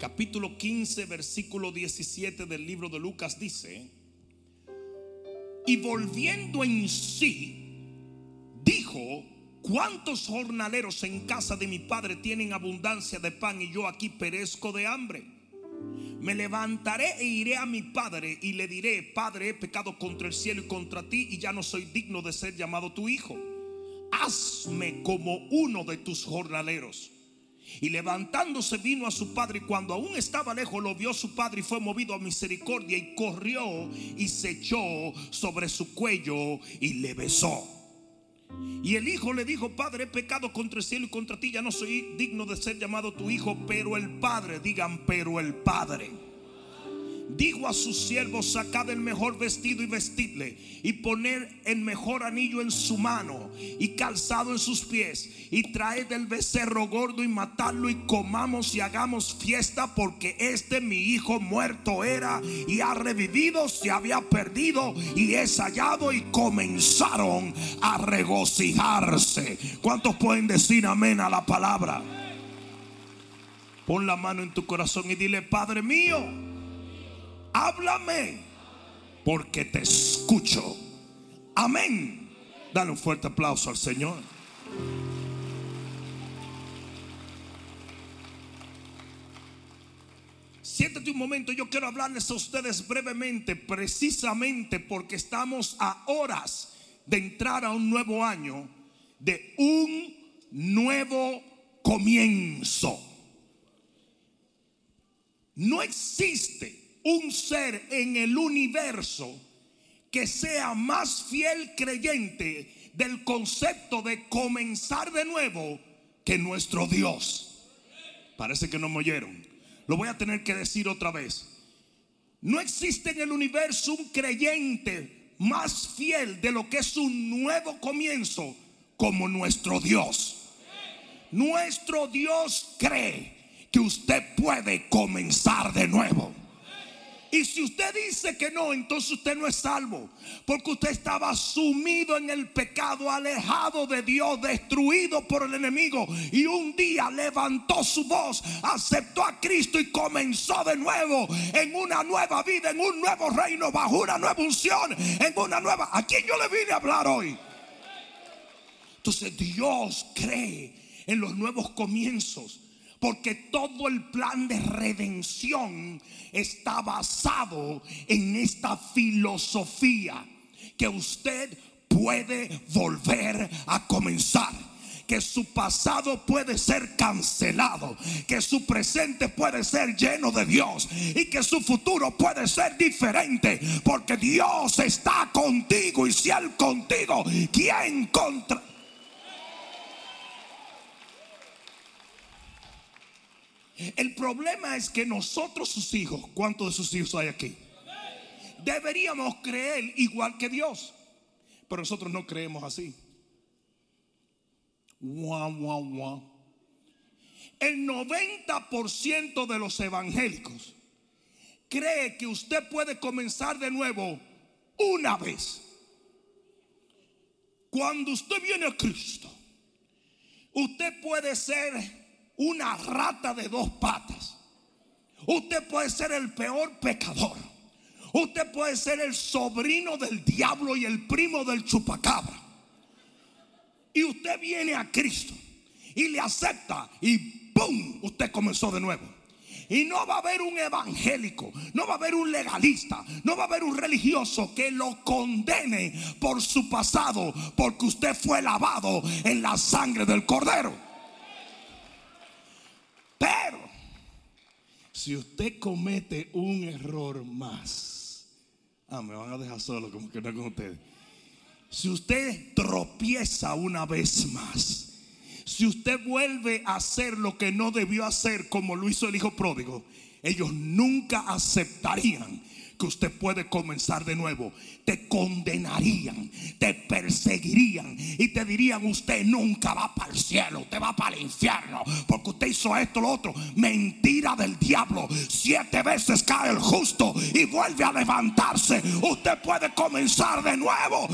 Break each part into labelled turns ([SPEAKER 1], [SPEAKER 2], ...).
[SPEAKER 1] capítulo 15, versículo 17 del libro de Lucas dice, y volviendo en sí, dijo, ¿cuántos jornaleros en casa de mi padre tienen abundancia de pan y yo aquí perezco de hambre? Me levantaré e iré a mi padre y le diré, Padre, he pecado contra el cielo y contra ti y ya no soy digno de ser llamado tu hijo. Hazme como uno de tus jornaleros. Y levantándose vino a su padre y cuando aún estaba lejos lo vio su padre y fue movido a misericordia y corrió y se echó sobre su cuello y le besó. Y el hijo le dijo, Padre, he pecado contra el cielo y contra ti, ya no soy digno de ser llamado tu hijo, pero el Padre, digan, pero el Padre dijo a sus siervos, sacad el mejor vestido y vestidle, y poner el mejor anillo en su mano y calzado en sus pies, y traed el becerro gordo y matadlo y comamos y hagamos fiesta, porque este mi hijo muerto era y ha revivido, se había perdido y es hallado, y comenzaron a regocijarse. ¿Cuántos pueden decir amén a la palabra? Pon la mano en tu corazón y dile, Padre mío, háblame, porque te escucho. Amén. Dale un fuerte aplauso al Señor. Siéntate un momento, yo quiero hablarles a ustedes brevemente, precisamente porque estamos a horas de entrar a un nuevo año, de un nuevo comienzo. No existe un ser en el universo que sea más fiel creyente del concepto de comenzar de nuevo que nuestro Dios. Parece que no me oyeron. Lo voy a tener que decir otra vez. No existe en el universo un creyente más fiel de lo que es un nuevo comienzo como nuestro Dios. Nuestro Dios cree que usted puede comenzar de nuevo. Y si usted dice que no, entonces usted no es salvo. Porque usted estaba sumido en el pecado, alejado de Dios, destruido por el enemigo. Y un día levantó su voz, aceptó a Cristo y comenzó de nuevo en una nueva vida, en un nuevo reino, bajo una nueva unción, en una nueva... ¿A quién yo le vine a hablar hoy? Entonces Dios cree en los nuevos comienzos. Porque todo el plan de redención está basado en esta filosofía que usted puede volver a comenzar. Que su pasado puede ser cancelado, que su presente puede ser lleno de Dios y que su futuro puede ser diferente, porque Dios está contigo y si Él contigo, ¿quién contra? El problema es que nosotros sus hijos, ¿cuántos de sus hijos hay aquí? Deberíamos creer igual que Dios. Pero nosotros no creemos así. El 90% de los evangélicos cree que usted puede comenzar de nuevo una vez. Cuando usted viene a Cristo, usted puede ser una rata de dos patas. Usted puede ser el peor pecador. Usted puede ser el sobrino del diablo y el primo del chupacabra. Y usted viene a Cristo y le acepta y ¡pum! Usted comenzó de nuevo. Y no va a haber un evangélico, no va a haber un legalista, no va a haber un religioso que lo condene por su pasado, porque usted fue lavado en la sangre del cordero. Pero si usted comete un error más, ah, me van a dejar solo como que no con ustedes. Si usted tropieza una vez más, si usted vuelve a hacer lo que no debió hacer como lo hizo el hijo pródigo, ellos nunca aceptarían que usted puede comenzar de nuevo. Te condenarían, te perseguirían y te dirían usted nunca va para el cielo, usted va para el infierno porque usted hizo esto, lo otro. Mentira del diablo. Siete veces cae el justo y vuelve a levantarse. Usted puede comenzar de nuevo.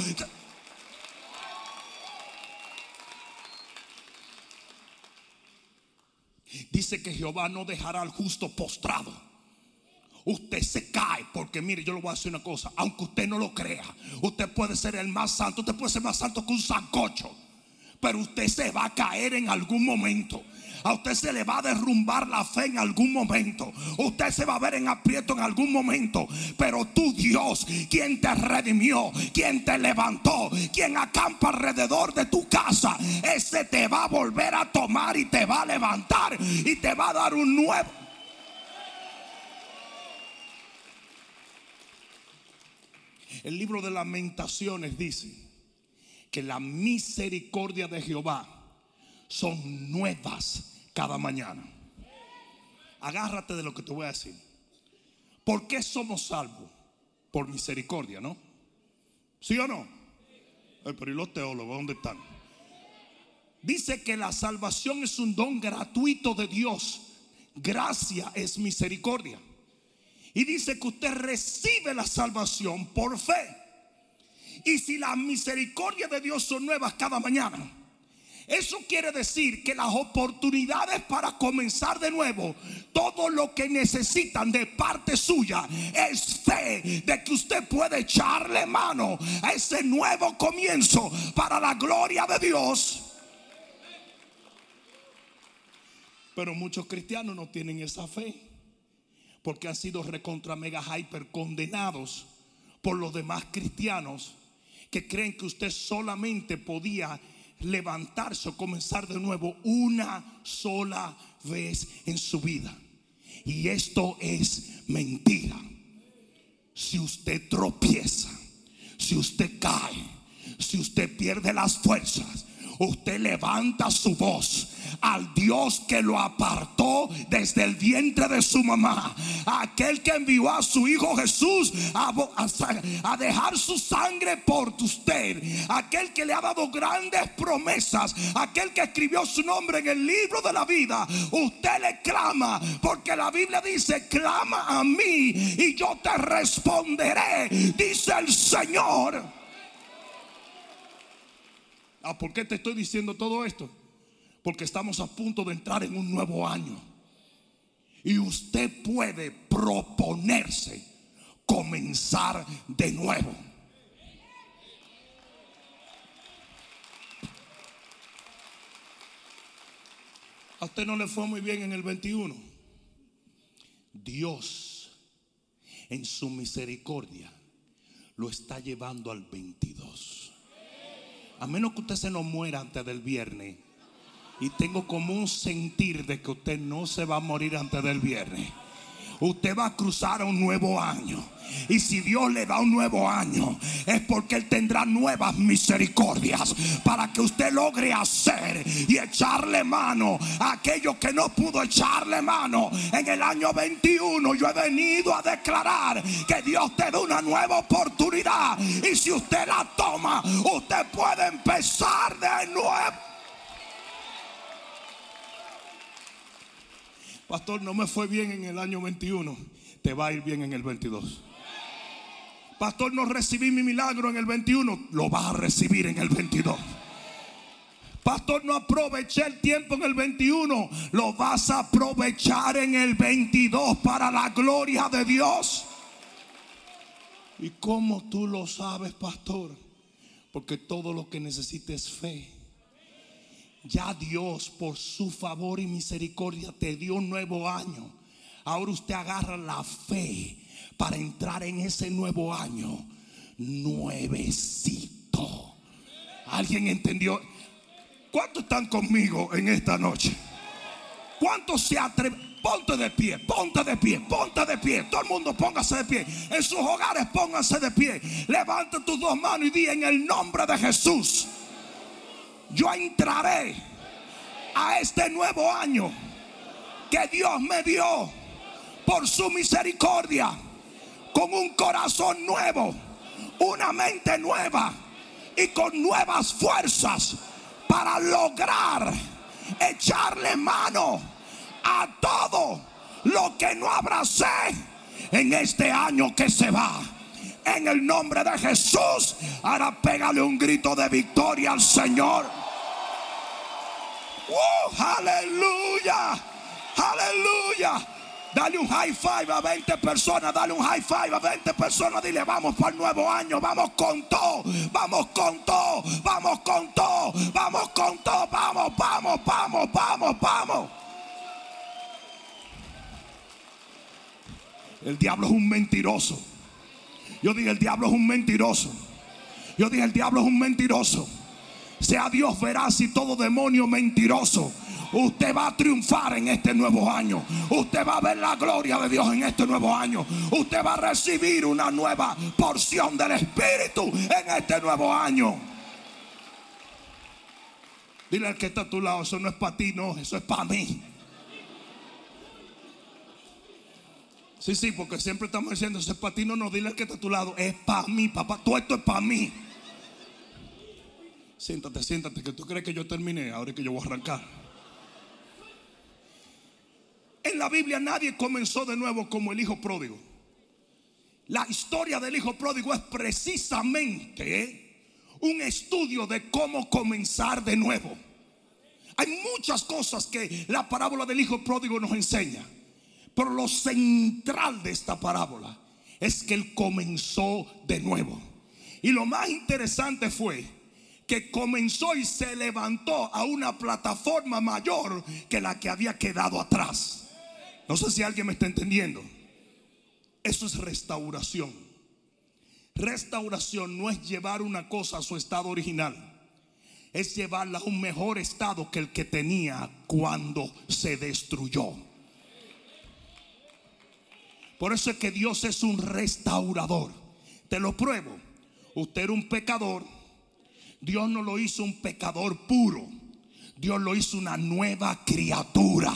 [SPEAKER 1] dice que Jehová no dejará al justo postrado. Usted se cae porque mire, yo le voy a decir una cosa, aunque usted no lo crea, usted puede ser el más santo, usted puede ser más santo que un sancocho, pero usted se va a caer en algún momento. A usted se le va a derrumbar la fe en algún momento. Usted se va a ver en aprieto en algún momento. Pero tu Dios, quien te redimió, quien te levantó, quien acampa alrededor de tu casa, ese te va a volver a tomar y te va a levantar y te va a dar un nuevo. El libro de lamentaciones dice que la misericordia de Jehová son nuevas cada mañana. Agárrate de lo que te voy a decir. ¿Por qué somos salvos? Por misericordia, ¿no? ¿Sí o no? pero ¿y los teólogos dónde están? Dice que la salvación es un don gratuito de Dios. Gracia es misericordia. Y dice que usted recibe la salvación por fe. Y si la misericordia de Dios son nuevas cada mañana, eso quiere decir que las oportunidades para comenzar de nuevo, todo lo que necesitan de parte suya es fe de que usted puede echarle mano a ese nuevo comienzo para la gloria de Dios. Pero muchos cristianos no tienen esa fe porque han sido recontra mega hyper condenados por los demás cristianos que creen que usted solamente podía levantarse o comenzar de nuevo una sola vez en su vida. Y esto es mentira. Si usted tropieza, si usted cae, si usted pierde las fuerzas, usted levanta su voz al Dios que lo apartó desde el vientre de su mamá, aquel que envió a su Hijo Jesús a, dejar su sangre por usted, aquel que le ha dado grandes promesas, aquel que escribió su nombre en el libro de la vida, usted le clama, porque la Biblia dice, clama a mí y yo te responderé, dice el Señor. Ah, ¿por qué te estoy diciendo todo esto? Porque estamos a punto de entrar en un nuevo año. Y usted puede proponerse comenzar de nuevo. A usted no le fue muy bien en el 21. Dios, en su misericordia, lo está llevando al 22. A menos que usted se nos muera antes del viernes. Y tengo como un sentir de que usted no se va a morir antes del viernes. Usted va a cruzar un nuevo año. Y si Dios le da un nuevo año, es porque Él tendrá nuevas misericordias para que usted logre hacer y echarle mano a aquello que no pudo echarle mano en el año 21. Yo he venido a declarar que Dios te da una nueva oportunidad. Y si usted la toma, usted puede empezar de nuevo. Pastor, no me fue bien en el año 21. Te va a ir bien en el 22. Pastor, no recibí mi milagro en el 21. Lo vas a recibir en el 22. Pastor, no aproveché el tiempo en el 21. Lo vas a aprovechar en el 22 para la gloria de Dios. ¿Y cómo tú lo sabes, pastor? Porque todo lo que necesites es fe. Ya Dios, por su favor y misericordia, te dio un nuevo año. Ahora usted agarra la fe para entrar en ese nuevo año nuevecito. ¿Alguien entendió? ¿Cuántos están conmigo en esta noche? ¿Cuántos se atreven? Ponte de pie, ponte de pie, ponte de pie. Todo el mundo póngase de pie. En sus hogares pónganse de pie. Levanta tus dos manos y di en el nombre de Jesús. Yo entraré a este nuevo año que Dios me dio por su misericordia con un corazón nuevo, una mente nueva y con nuevas fuerzas para lograr echarle mano a todo lo que no abracé en este año que se va. En el nombre de Jesús, ahora pégale un grito de victoria al Señor. ¡Uh! aleluya. Aleluya. Dale un high five a 20 personas, dale un high five a 20 personas, dile vamos para el nuevo año, vamos con todo, vamos con todo, vamos con todo, vamos con todo, vamos, vamos, vamos, vamos, vamos. El diablo es un mentiroso. Yo dije, el diablo es un mentiroso. Yo dije, el diablo es un mentiroso. Sea Dios veraz y todo demonio mentiroso. Usted va a triunfar en este nuevo año. Usted va a ver la gloria de Dios en este nuevo año. Usted va a recibir una nueva porción del Espíritu en este nuevo año. Dile al que está a tu lado, eso no es para ti, no, eso es para mí. Sí, sí, porque siempre estamos diciendo, eso es para ti, no, no, dile al que está a tu lado, es para mí, papá, todo esto es para mí. Siéntate, siéntate, que tú crees que yo terminé, ahora que yo voy a arrancar. En la Biblia nadie comenzó de nuevo como el hijo pródigo. La historia del hijo pródigo es precisamente un estudio de cómo comenzar de nuevo. Hay muchas cosas que la parábola del hijo pródigo nos enseña. Pero lo central de esta parábola es que él comenzó de nuevo. Y lo más interesante fue que comenzó y se levantó a una plataforma mayor que la que había quedado atrás. No sé si alguien me está entendiendo. Eso es restauración. Restauración no es llevar una cosa a su estado original. Es llevarla a un mejor estado que el que tenía cuando se destruyó. Por eso es que Dios es un restaurador. Te lo pruebo. Usted era un pecador. Dios no lo hizo un pecador puro. Dios lo hizo una nueva criatura.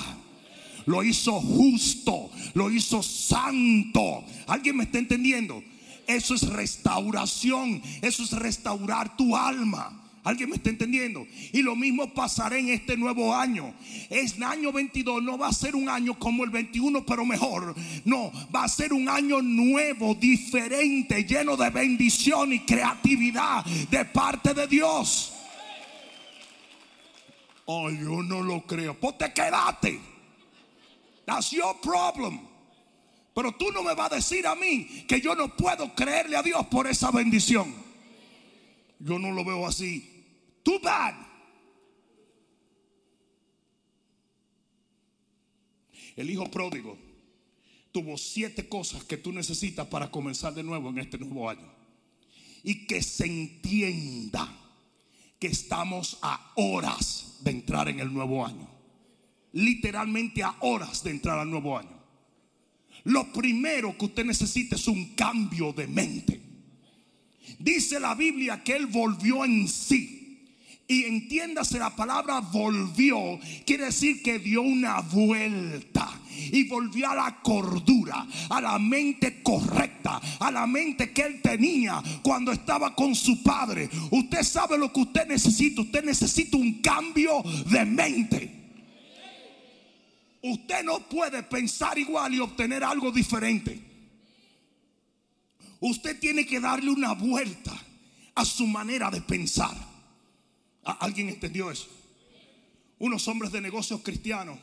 [SPEAKER 1] Lo hizo justo. Lo hizo santo. ¿Alguien me está entendiendo? Eso es restauración. Eso es restaurar tu alma. ¿Alguien me está entendiendo? Y lo mismo pasará en este nuevo año. Es el año 22, no va a ser un año como el 21, pero mejor. No, va a ser un año nuevo, diferente, lleno de bendición y creatividad de parte de Dios. Oh, yo no lo creo. Pues te quedaste. That's your problem. Pero tú no me vas a decir a mí que yo no puedo creerle a Dios por esa bendición. Yo no lo veo así. El hijo pródigo tuvo siete cosas que tú necesitas para comenzar de nuevo en este nuevo año. Y que se entienda que estamos a horas de entrar en el nuevo año. Literalmente a horas de entrar al nuevo año. Lo primero que usted necesita es un cambio de mente. Dice la Biblia que él volvió en sí. Y entiéndase la palabra volvió, quiere decir que dio una vuelta y volvió a la cordura, a la mente correcta, a la mente que él tenía cuando estaba con su padre. Usted sabe lo que usted necesita, usted necesita un cambio de mente. Usted no puede pensar igual y obtener algo diferente. Usted tiene que darle una vuelta a su manera de pensar. ¿Alguien entendió eso? Unos hombres de negocios cristianos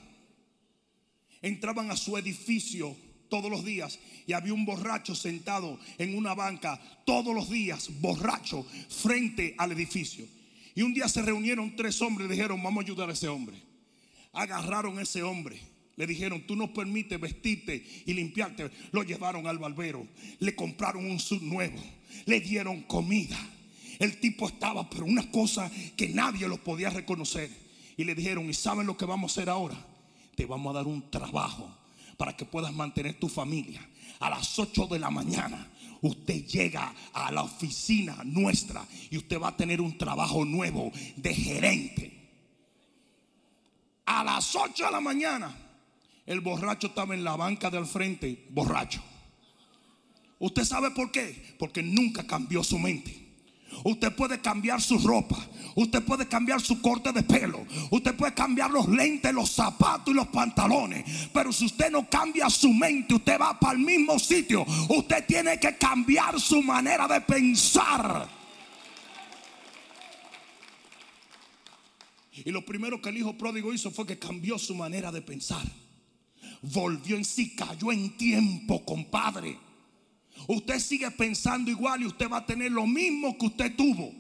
[SPEAKER 1] entraban a su edificio todos los días y había un borracho sentado en una banca todos los días, borracho, frente al edificio. Y un día se reunieron tres hombres y dijeron, vamos a ayudar a ese hombre. Agarraron a ese hombre le dijeron, tú no permites vestirte y limpiarte. Lo llevaron al barbero. Le compraron un sud nuevo. Le dieron comida. El tipo estaba, pero una cosa que nadie lo podía reconocer. Y le dijeron, ¿y saben lo que vamos a hacer ahora? Te vamos a dar un trabajo para que puedas mantener tu familia. A las 8 de la mañana usted llega a la oficina nuestra y usted va a tener un trabajo nuevo de gerente. A las 8 de la mañana el borracho estaba en la banca del frente, borracho. ¿Usted sabe por qué? Porque nunca cambió su mente. Usted puede cambiar su ropa. Usted puede cambiar su corte de pelo. Usted puede cambiar los lentes, los zapatos y los pantalones. Pero si usted no cambia su mente, usted va para el mismo sitio. Usted tiene que cambiar su manera de pensar. Y lo primero que el hijo pródigo hizo fue que cambió su manera de pensar. volvió en sí, cayó en tiempo, compadre. Usted sigue pensando igual y usted va a tener lo mismo que usted tuvo.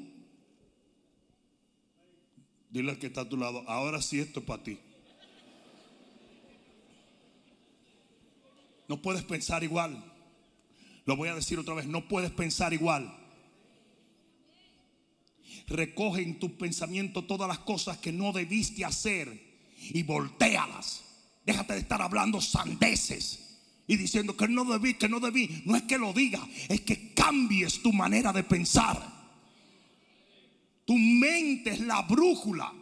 [SPEAKER 1] Dile al que está a tu lado, ahora sí esto es para ti. No puedes pensar igual. Lo voy a decir otra vez, no puedes pensar igual. Recoge en tu pensamiento todas las cosas que no debiste hacer y voltealas. Déjate de estar hablando sandeces y diciendo que no debí, que no debí. No es que lo diga, es que cambies tu manera de pensar. Tu mente es la brújula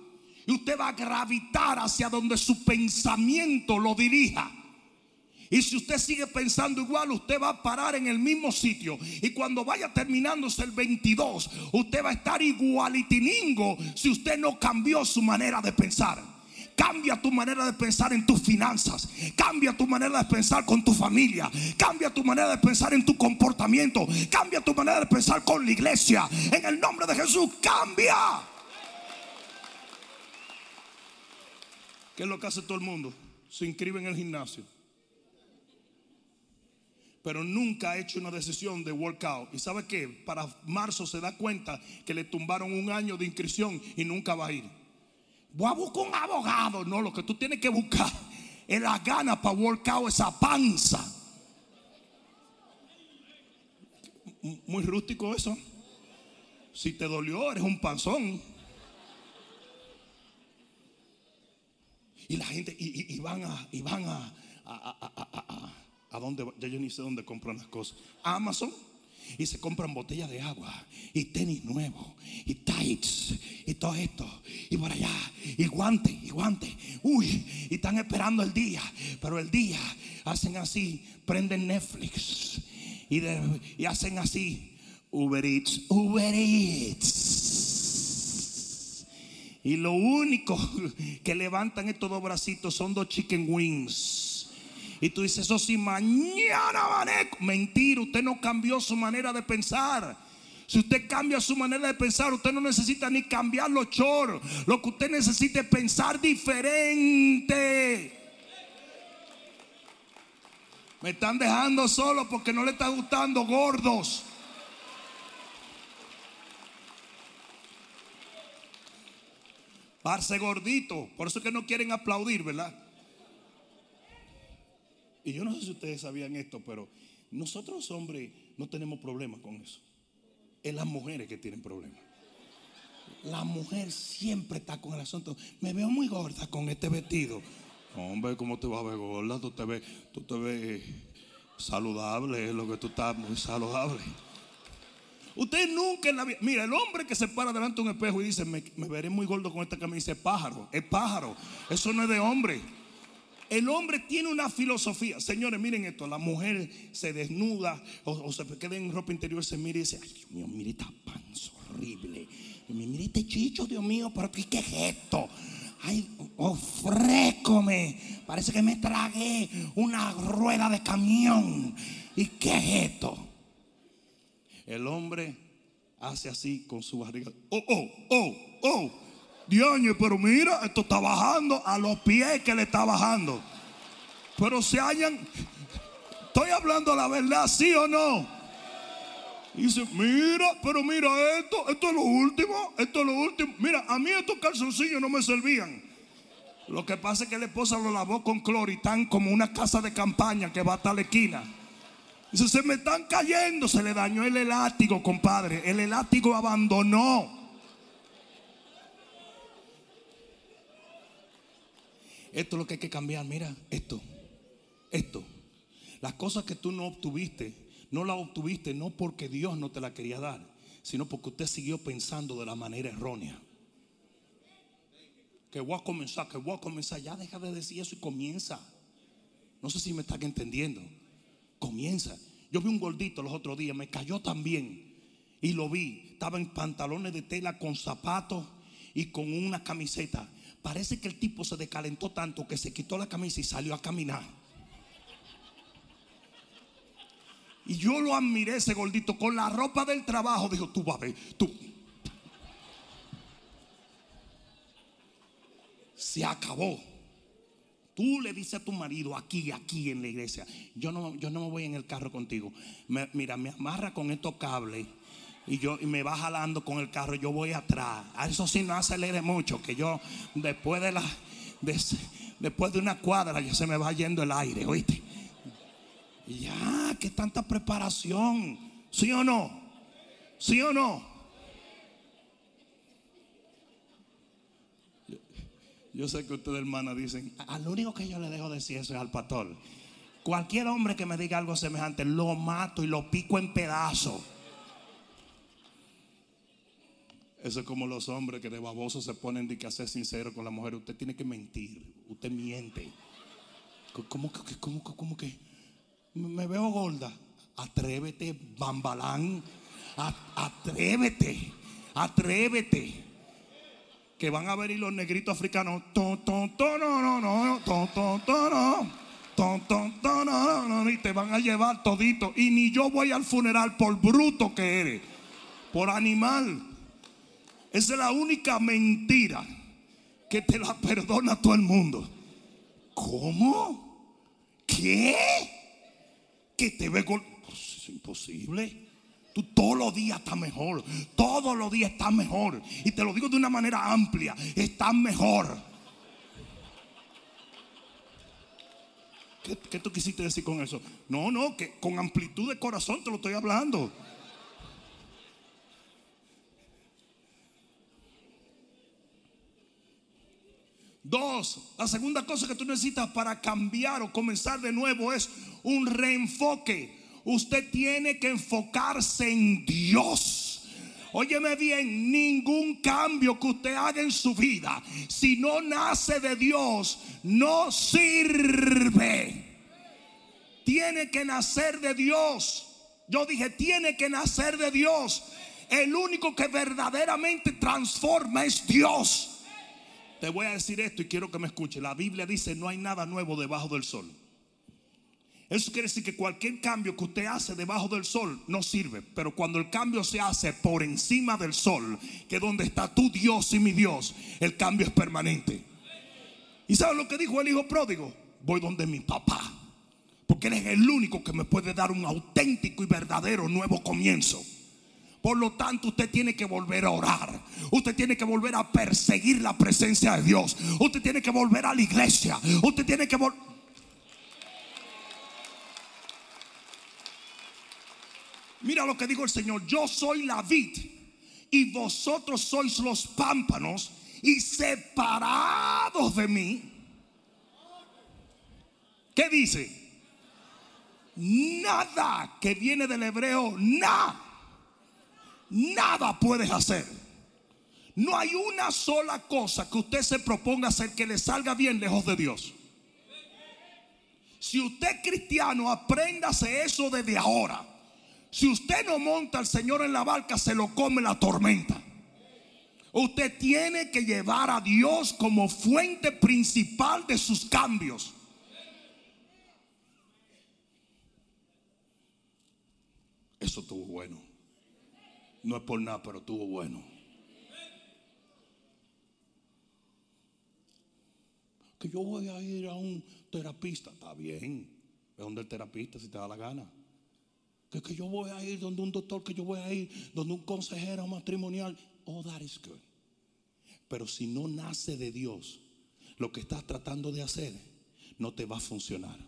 [SPEAKER 1] y usted va a gravitar hacia donde su pensamiento lo dirija. Y si usted sigue pensando igual, usted va a parar en el mismo sitio. Y cuando vaya terminándose el 22, usted va a estar igualitiningo si usted no cambió su manera de pensar. Cambia tu manera de pensar en tus finanzas. Cambia tu manera de pensar con tu familia. Cambia tu manera de pensar en tu comportamiento. Cambia tu manera de pensar con la iglesia. En el nombre de Jesús, cambia. ¿Qué es lo que hace todo el mundo? Se inscribe en el gimnasio. Pero nunca ha hecho una decisión de workout. ¿Y sabe qué? Para marzo se da cuenta que le tumbaron un año de inscripción y nunca va a ir voy a buscar un abogado. No, lo que tú tienes que buscar es la gana para out esa panza. Muy rústico eso. Si te dolió, eres un panzón. Y la gente, y, van a, y van a, a, a, a, a, dónde, ya yo ni sé dónde compran las cosas. Amazon y se compran botellas de agua y tenis nuevos y tights y todo esto y por allá y guantes y guantes. Uy, y están esperando el día, pero el día hacen así, prenden Netflix y, y hacen así Uber Eats, Uber Eats. Y lo único que levantan estos dos bracitos son dos chicken wings. Y tú dices, eso sí, mañana manejo. Mentira, usted no cambió su manera de pensar. Si usted cambia su manera de pensar, usted no necesita ni cambiar los choros. Lo que usted necesita es pensar diferente. Me están dejando solo porque no le está gustando gordos. Parse gordito. Por eso es que no quieren aplaudir, ¿verdad? Y yo no sé si ustedes sabían esto, pero nosotros hombres no tenemos problemas con eso. Es las mujeres que tienen problemas. La mujer siempre está con el asunto. Me veo muy gorda con este vestido. Hombre, ¿cómo te vas a ver gorda? Tú te ves, tú te ves saludable, es lo que tú estás muy saludable. Usted nunca en la vida. Mira, el hombre que se para delante de un espejo y dice, me, me veré muy gordo con esta camisa, es pájaro, es pájaro. Eso no es de hombre. El hombre tiene una filosofía. Señores, miren esto. La mujer se desnuda o, se queda en ropa interior, se mira y dice, ay Dios mío, mire esta panza horrible. Mire este chicho, Dios mío, pero ¿qué, es esto? Ay, ofrécome. Parece que me tragué una rueda de camión. ¿Y qué es esto? El hombre hace así con su barriga. Oh, oh, oh, oh. Dios, pero mira, esto está bajando a los pies que le está bajando. Pero se hallan. Estoy hablando la verdad, ¿sí o no? Dice, mira, pero mira esto, esto es lo último, esto es lo último. Mira, a mí estos calzoncillos no me servían. Lo que pasa es que la esposa lo lavó con están como una casa de campaña que va hasta la esquina. Dice, se me están cayendo, se le dañó el elástico, compadre. El elástico abandonó. Esto es lo que hay que cambiar. Mira, esto, esto. Las cosas que tú no obtuviste, no las obtuviste no porque Dios no te la quería dar, sino porque usted siguió pensando de la manera errónea. Que voy a comenzar, que voy a comenzar. Ya deja de decir eso y comienza. No sé si me están entendiendo. Comienza. Yo vi un gordito los otros días, me cayó también. Y lo vi. Estaba en pantalones de tela con zapatos y con una camiseta. Parece que el tipo se decalentó tanto que se quitó la camisa y salió a caminar. Y yo lo admiré ese gordito con la ropa del trabajo. Dijo, tú vas a ver, tú. Se acabó. Tú le dices a tu marido aquí, aquí en la iglesia, yo no, yo no me voy en el carro contigo. mira, me amarra con estos cables y yo y me va jalando con el carro, yo voy atrás. A eso sí no acelere mucho, que yo después de la después de una cuadra ya se me va yendo el aire, ¿oíste? Ya, que tanta preparación, ¿sí o no? ¿Sí o no? Yo sé que ustedes, hermanas, dicen, al único que yo le dejo decir eso es al pastor. Cualquier hombre que me diga algo semejante, lo mato y lo pico en pedazos. Eso es como los hombres que de baboso se ponen de que ser sincero con la mujer. Usted tiene que mentir. Usted miente. ¿Cómo que, cómo, cómo que? Me veo gorda. Atrévete, bambalán. Atrévete. Atrévete que van a venir los negritos africanos. Ton, ton, ton, no, no, no, ton, ton, ton, no. Ton, ton, ton, no, no, y te van a llevar todito. Y ni yo voy al funeral por bruto que eres, por animal. Esa es la única mentira que te la perdona todo el mundo. ¿Cómo? ¿Qué? Que te ve con... Es imposible. Tú todos los días estás mejor. Todos los días estás mejor. Y te lo digo de una manera amplia. Estás mejor. ¿Qué, ¿Qué, tú quisiste decir con eso? No, no, que con amplitud de corazón te lo estoy hablando. Dos, la segunda cosa que tú necesitas para cambiar o comenzar de nuevo es un reenfoque usted tiene que enfocarse en Dios. Óyeme bien, ningún cambio que usted haga en su vida, si no nace de Dios, no sirve. Tiene que nacer de Dios. Yo dije, tiene que nacer de Dios. El único que verdaderamente transforma es Dios. Te voy a decir esto y quiero que me escuche. La Biblia dice, no hay nada nuevo debajo del sol. Eso quiere decir que cualquier cambio que usted hace debajo del sol no sirve. Pero cuando el cambio se hace por encima del sol, que donde está tu Dios y mi Dios, el cambio es permanente. ¿Y sabes lo que dijo el hijo pródigo? Voy donde mi papá. Porque él es el único que me puede dar un auténtico y verdadero nuevo comienzo. Por lo tanto, usted tiene que volver a orar. Usted tiene que volver a perseguir la presencia de Dios. Usted tiene que volver a la iglesia. Usted tiene que volver Mira lo que dijo el Señor, yo soy la vid y vosotros sois los pámpanos y separados de mí. ¿Qué dice? Nada que viene del hebreo, nada, nada puedes hacer. No hay una sola cosa que usted se proponga hacer que le salga bien lejos de Dios. Si usted es cristiano, apréndase eso desde ahora. Si usted no monta al Señor en la barca, se lo come la tormenta. Usted tiene que llevar a Dios como fuente principal de sus cambios. Eso estuvo bueno. No es por nada, pero estuvo bueno. Que yo voy a ir a un terapista, está bien. ¿De donde el terapista si te da la gana? que, yo voy a ir donde un doctor, que yo voy a ir donde un consejero matrimonial. All that is good. Pero si no nace de Dios, lo que estás tratando de hacer no te va a funcionar.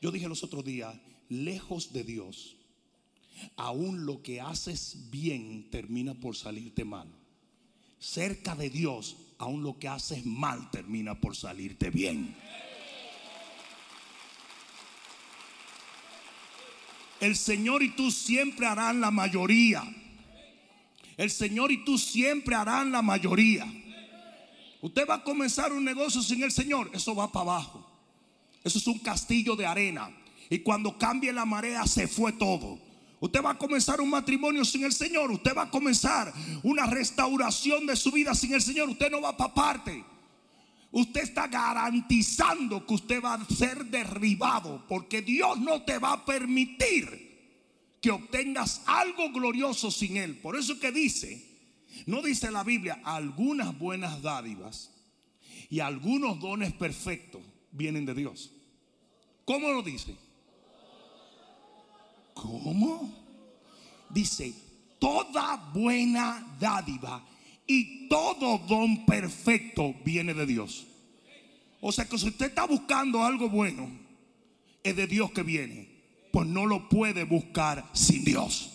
[SPEAKER 1] Yo dije los otros días, lejos de Dios, aún lo que haces bien termina por salirte mal. Cerca de Dios, aún lo que haces mal termina por salirte bien. el Señor y tú siempre harán la mayoría. El Señor y tú siempre harán la mayoría. Usted va a comenzar un negocio sin el Señor, eso va para abajo. Eso es un castillo de arena. Y cuando cambie la marea se fue todo. Usted va a comenzar un matrimonio sin el Señor. Usted va a comenzar una restauración de su vida sin el Señor. Usted no va para parte usted está garantizando que usted va a ser derribado porque Dios no te va a permitir que obtengas algo glorioso sin Él. Por eso que dice, no dice la Biblia, algunas buenas dádivas Y algunos dones perfectos vienen de Dios. ¿Cómo lo dice? ¿Cómo? Dice, toda buena dádiva y todo don perfecto viene de Dios. O sea que si usted está buscando algo bueno, es de Dios que viene. Pues no lo puede buscar sin Dios.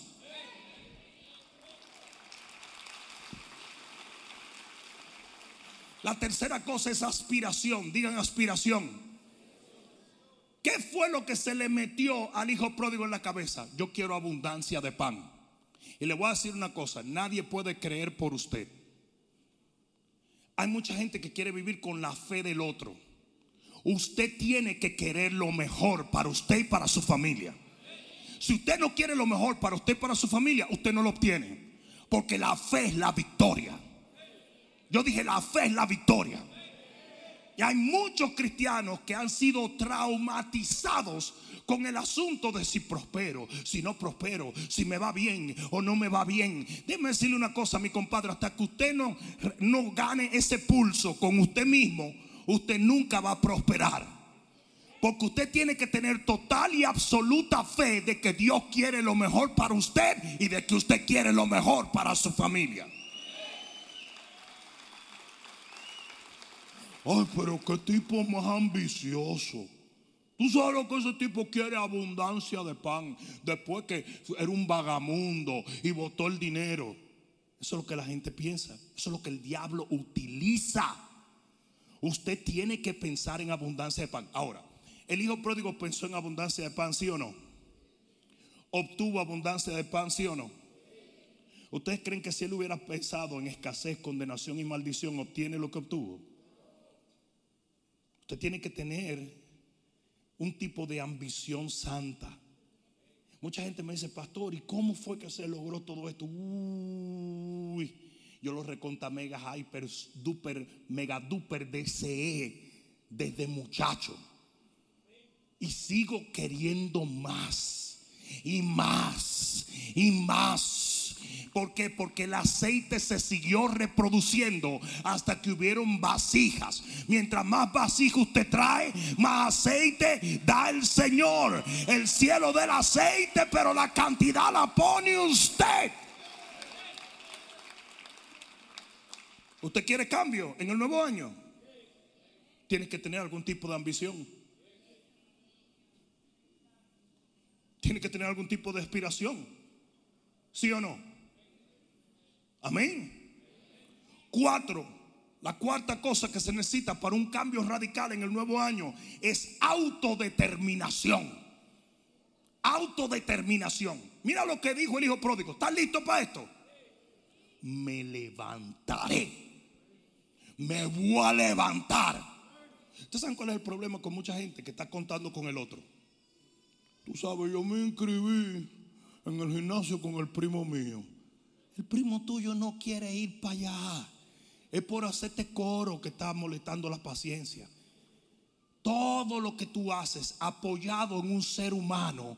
[SPEAKER 1] La tercera cosa es aspiración. Digan aspiración. ¿Qué fue lo que se le metió al hijo pródigo en la cabeza? Yo quiero abundancia de pan. Y le voy a decir una cosa, nadie puede creer por usted. Hay mucha gente que quiere vivir con la fe del otro. Usted tiene que querer lo mejor para usted y para su familia. Si usted no quiere lo mejor para usted y para su familia, usted no lo obtiene. Porque la fe es la victoria. Yo dije, la fe es la victoria. Y hay muchos cristianos que han sido traumatizados con el asunto de si prospero, si no prospero, si me va bien o no me va bien. Déjeme decirle una cosa, mi compadre, hasta que usted no, no gane ese pulso con usted mismo, usted nunca va a prosperar. Porque usted tiene que tener total y absoluta fe de que Dios quiere lo mejor para usted y de que usted quiere lo mejor para su familia. Ay, pero qué tipo más ambicioso. Tú sabes lo que ese tipo quiere, abundancia de pan. Después que era un vagamundo y botó el dinero. Eso es lo que la gente piensa. Eso es lo que el diablo utiliza. Usted tiene que pensar en abundancia de pan. Ahora, el hijo pródigo pensó en abundancia de pan, ¿sí o no? Obtuvo abundancia de pan, ¿sí o no? ¿Ustedes creen que si él hubiera pensado en escasez, condenación y maldición, obtiene lo que obtuvo? Usted tiene que tener un tipo de ambición santa. Mucha gente me dice, pastor, ¿y cómo fue que se logró todo esto? Uy, yo lo reconta mega hyper, duper, mega duper deseé desde muchacho. Y sigo queriendo más y más y más ¿Por qué? Porque el aceite se siguió reproduciendo hasta que hubieron vasijas. Mientras más vasijas usted trae, más aceite da el Señor. El cielo del aceite, pero la cantidad la pone usted. ¿Usted quiere cambio en el nuevo año? Tiene que tener algún tipo de ambición. Tiene que tener algún tipo de aspiración. ¿Sí o no? Amén. Cuatro, la cuarta cosa que se necesita para un cambio radical en el nuevo año es autodeterminación. Autodeterminación. Mira lo que dijo el hijo pródigo. ¿Estás listo para esto? Me levantaré. Me voy a levantar. ¿Ustedes saben cuál es el problema con mucha gente que está contando con el otro? Tú sabes, yo me inscribí en el gimnasio con el primo mío. El primo tuyo no quiere ir para allá. Es por hacerte coro que está molestando la paciencia. Todo lo que tú haces apoyado en un ser humano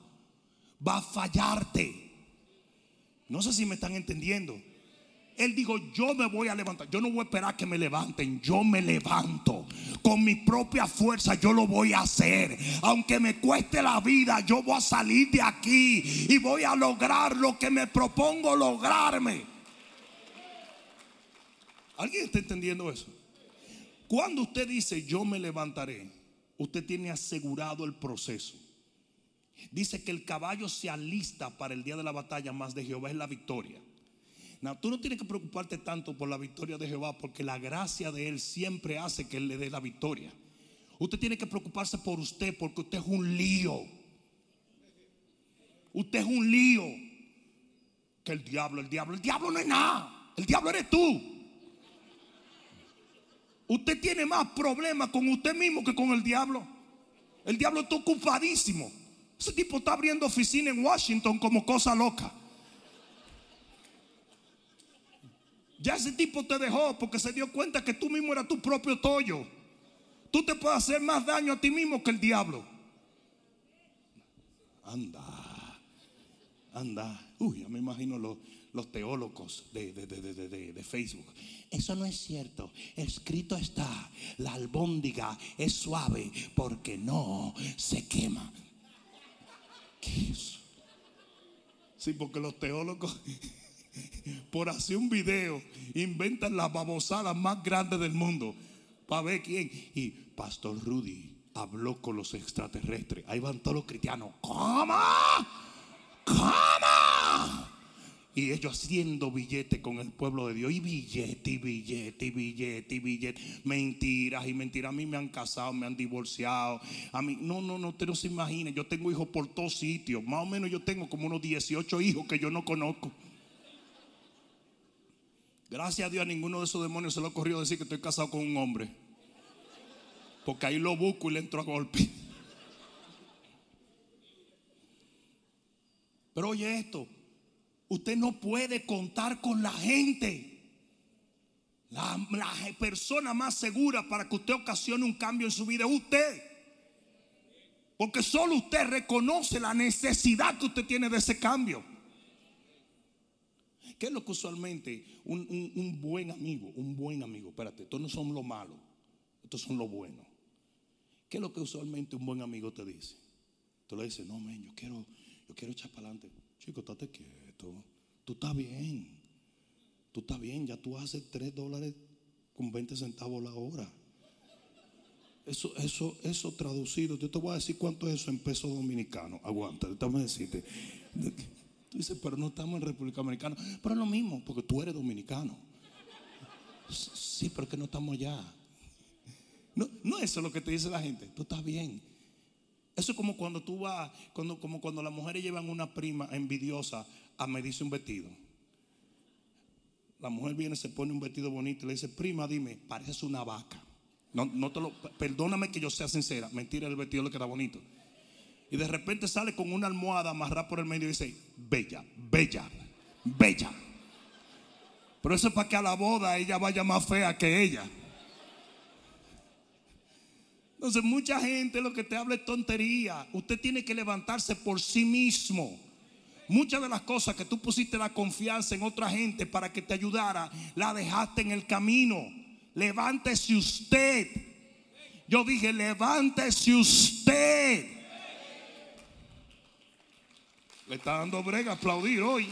[SPEAKER 1] va a fallarte. No sé si me están entendiendo. Él dijo, yo me voy a levantar. Yo no voy a esperar que me levanten. Yo me levanto. Con mi propia fuerza yo lo voy a hacer. Aunque me cueste la vida, yo voy a salir de aquí y voy a lograr lo que me propongo lograrme. ¿Alguien está entendiendo eso? Cuando usted dice yo me levantaré, usted tiene asegurado el proceso. Dice que el caballo se alista para el día de la batalla, más de Jehová es la victoria. Tú no tienes que preocuparte tanto por la victoria de Jehová porque la gracia de Él siempre hace que Él le dé la victoria. Usted tiene que preocuparse por usted porque usted es un lío. Usted es un lío. Que el diablo, el diablo, el diablo no es nada. El diablo eres tú. Usted tiene más problemas con usted mismo que con el diablo. El diablo está ocupadísimo. Ese tipo está abriendo oficina en Washington como cosa loca. Ya ese tipo te dejó porque se dio cuenta que tú mismo eras tu propio tollo. Tú te puedes hacer más daño a ti mismo que el diablo. Anda. Anda. Uy, ya me imagino los, los teólogos de, de, de, de, Facebook. Eso no es cierto. Escrito está, la albóndiga es suave porque no se quema. ¿Qué es? Sí, porque los teólogos, por hacer un video, inventan las babosadas más grandes del mundo. Para ver quién. Y Pastor Rudy habló con los extraterrestres. Ahí van todos los cristianos. ¿Cómo? ¿Cómo? Y ellos haciendo billete con el pueblo de Dios. Y billete, y billete, y billete, y billete. Mentiras y mentiras. A mí me han casado, me han divorciado. A mí, no, no, no, usted no se imagina. Yo tengo hijos por todos sitios. Más o menos yo tengo como unos 18 hijos que yo no conozco. Gracias a Dios a ninguno de esos demonios se le ocurrió decir que estoy casado con un hombre. Porque ahí lo busco y le entro a golpe. Pero oye esto, usted no puede contar con la gente. La, persona más segura para que usted ocasione un cambio en su vida es usted. Porque solo usted reconoce la necesidad que usted tiene de ese cambio. ¿Qué es lo que usualmente un, un buen amigo, un buen amigo, espérate, estos no son los malos, estos son los buenos. ¿Qué es lo que usualmente un buen amigo te dice? Tú le dices, no, men, yo quiero, yo quiero echar para adelante. Chico, estate quieto. Tú estás bien. Tú estás bien. Ya tú haces 3 dólares con 20 centavos la hora. Eso, eso, eso traducido. Yo te voy a decir cuánto es eso en pesos dominicanos. Aguanta, déjame decirte. Tú dices, pero no estamos en República Dominicana. Pero es lo mismo, porque tú eres dominicano. Sí, pero que no estamos allá. No, no eso es lo que te dice la gente. Tú estás bien. Eso es como cuando tú vas, cuando, como cuando las mujeres llevan una prima envidiosa a medirse un vestido. La mujer viene, se pone un vestido bonito y le dice, prima, dime, pareces una vaca. No, no te lo, perdóname que yo sea sincera, mentira, el vestido le queda bonito. Y de repente sale con una almohada amarrada por el medio y dice, bella, bella, bella. Pero eso es para que a la boda ella vaya más fea que ella. Entonces mucha gente lo que te habla es tontería. Usted tiene que levantarse por sí mismo. Muchas de las cosas que tú pusiste la confianza en otra gente para que te ayudara, la dejaste en el camino. Levántese usted. Yo dije, levántese usted. Está dando brega aplaudir hoy.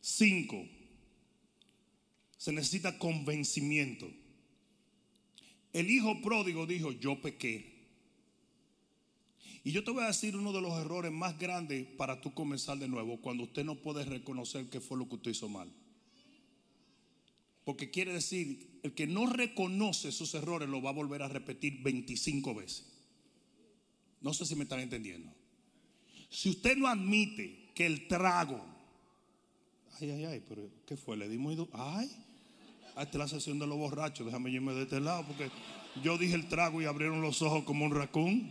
[SPEAKER 1] Cinco se necesita convencimiento. El hijo pródigo dijo, yo pequé. Y yo te voy a decir uno de los errores más grandes para tú comenzar de nuevo, cuando usted no puede reconocer qué fue lo que usted hizo mal. Porque quiere decir, el que no reconoce sus errores lo va a volver a repetir 25 veces. No sé si me están entendiendo. Si usted no admite que el trago, ay, ay, ay, pero ¿qué fue? Le dimos, ay, esta es la sesión de los borrachos, déjame irme de este lado, porque yo dije el trago y abrieron los ojos como un racún.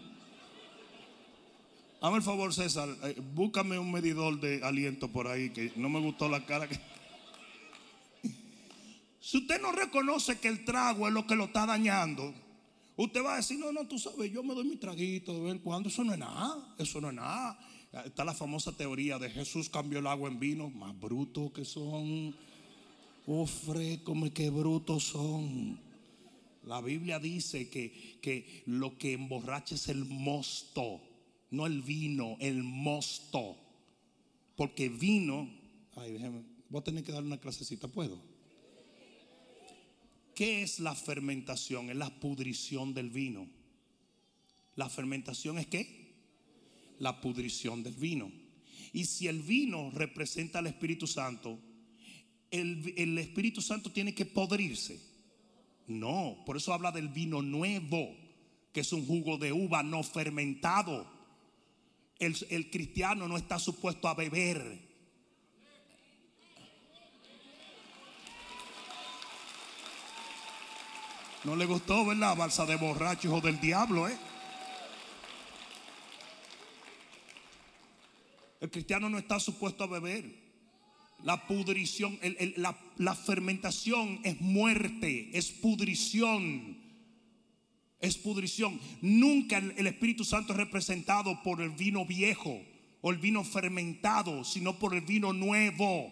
[SPEAKER 1] Hazme el favor, César, eh, búscame un medidor de aliento por ahí, que no me gustó la cara que... Si usted no reconoce que el trago es lo que lo está dañando, usted va a decir, no, no, tú sabes, yo me doy mi traguito de vez en cuando, eso no es nada, eso no es nada. Está la famosa teoría de Jesús cambió el agua en vino, más bruto que son. Ofre, como que brutos son. La Biblia dice que, que lo que emborracha es el mosto, no el vino, el mosto. Porque vino, ay, déjame, voy a tener que dar una clasecita, ¿puedo? ¿Qué es la fermentación? Es la pudrición del vino. La fermentación es qué? La pudrición del vino. Y si el vino representa al Espíritu Santo, el, Espíritu Santo tiene que podrirse. No, por eso habla del vino nuevo, que es un jugo de uva no fermentado. El, el cristiano no está supuesto a beber. No le gustó, ¿verdad? Balsa de borracho, hijo del diablo, ¿eh? El cristiano no está supuesto a beber. La pudrición, la, fermentación es muerte, es pudrición. Es pudrición. Nunca el Espíritu Santo es representado por el vino viejo o el vino fermentado, sino por el vino nuevo.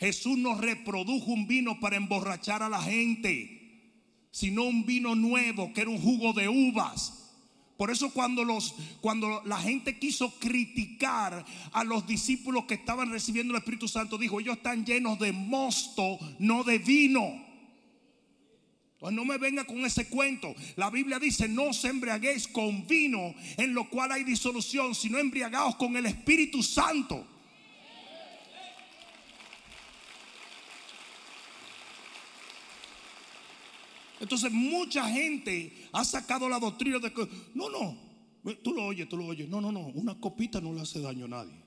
[SPEAKER 1] Jesús no reprodujo un vino para emborrachar a la gente, sino un vino nuevo que era un jugo de uvas. Por eso cuando los cuando la gente quiso criticar a los discípulos que estaban recibiendo el Espíritu Santo, dijo, "Ellos están llenos de mosto, no de vino." Pues no me venga con ese cuento. La Biblia dice, no os embriaguéis con vino en lo cual hay disolución, sino embriagaos con el Espíritu Santo. Entonces mucha gente ha sacado la doctrina de que, no, no, tú lo oyes, tú lo oyes. No, no, no, una copita no le hace daño a nadie.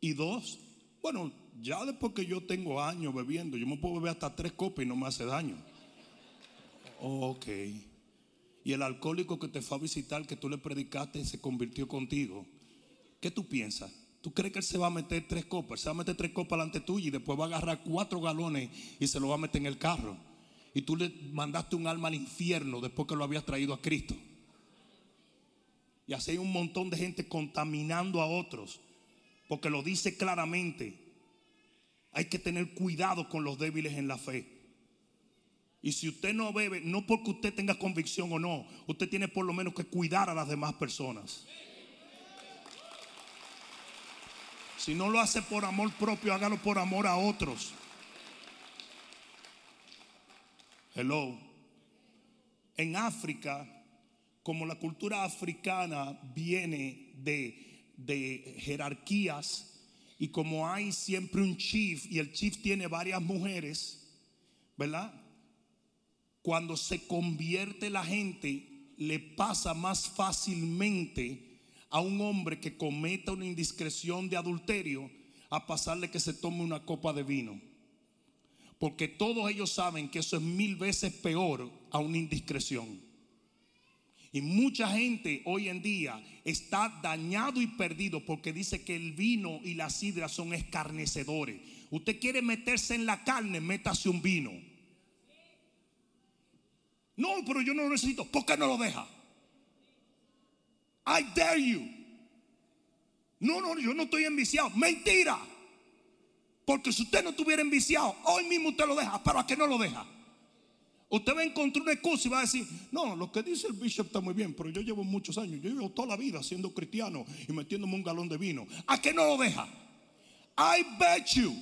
[SPEAKER 1] Y dos, bueno, ya después que yo tengo años bebiendo, yo me puedo beber hasta tres copas y no me hace daño. Ok. Y el alcohólico que te fue a visitar, que tú le predicaste, se convirtió contigo. ¿Qué tú piensas? ¿Tú crees que él se va a meter tres copas? Se va a meter tres copas delante tuya y después va a agarrar cuatro galones y se lo va a meter en el carro. Y tú le mandaste un alma al infierno después que lo habías traído a Cristo. Y así hay un montón de gente contaminando a otros. Porque lo dice claramente. Hay que tener cuidado con los débiles en la fe. Y si usted no bebe, no porque usted tenga convicción o no, usted tiene por lo menos que cuidar a las demás personas. Si no lo hace por amor propio, hágalo por amor a otros. Hello. En África, como la cultura africana viene de, de jerarquías y como hay siempre un chief y el chief tiene varias mujeres, ¿verdad? Cuando se convierte la gente, le pasa más fácilmente a un hombre que cometa una indiscreción de adulterio a pasarle que se tome una copa de vino. Porque todos ellos saben que eso es mil veces peor a una indiscreción. Y mucha gente hoy en día está dañado y perdido porque dice que el vino y la sidra son escarnecedores. Usted quiere meterse en la carne, métase un vino. No, pero yo no lo necesito. ¿Por qué no lo deja? I dare you. No, no, yo no estoy enviciado. Mentira. Porque si usted no estuviera enviciado, hoy mismo usted lo deja. ¿Pero a qué no lo deja? Usted va a encontrar una excusa y va a decir, no, lo que dice el bishop está muy bien, pero yo llevo muchos años, yo llevo toda la vida siendo cristiano y metiéndome un galón de vino. ¿A qué no lo deja? I bet you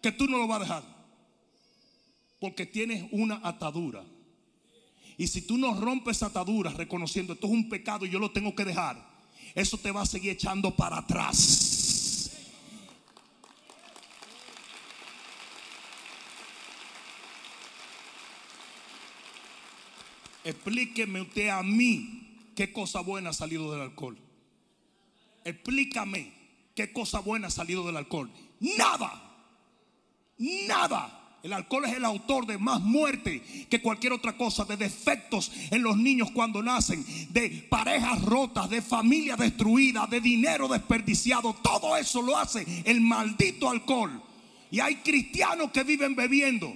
[SPEAKER 1] que tú no lo vas a dejar. Porque tienes una atadura. Y si tú no rompes esa atadura reconociendo esto es un pecado y yo lo tengo que dejar, eso te va a seguir echando para atrás. Explíqueme usted a mí qué cosa buena ha salido del alcohol. Explícame qué cosa buena ha salido del alcohol. Nada. Nada. El alcohol es el autor de más muerte que cualquier otra cosa, de defectos en los niños cuando nacen, de parejas rotas, de familia destruida, de dinero desperdiciado. Todo eso lo hace el maldito alcohol. Y hay cristianos que viven bebiendo.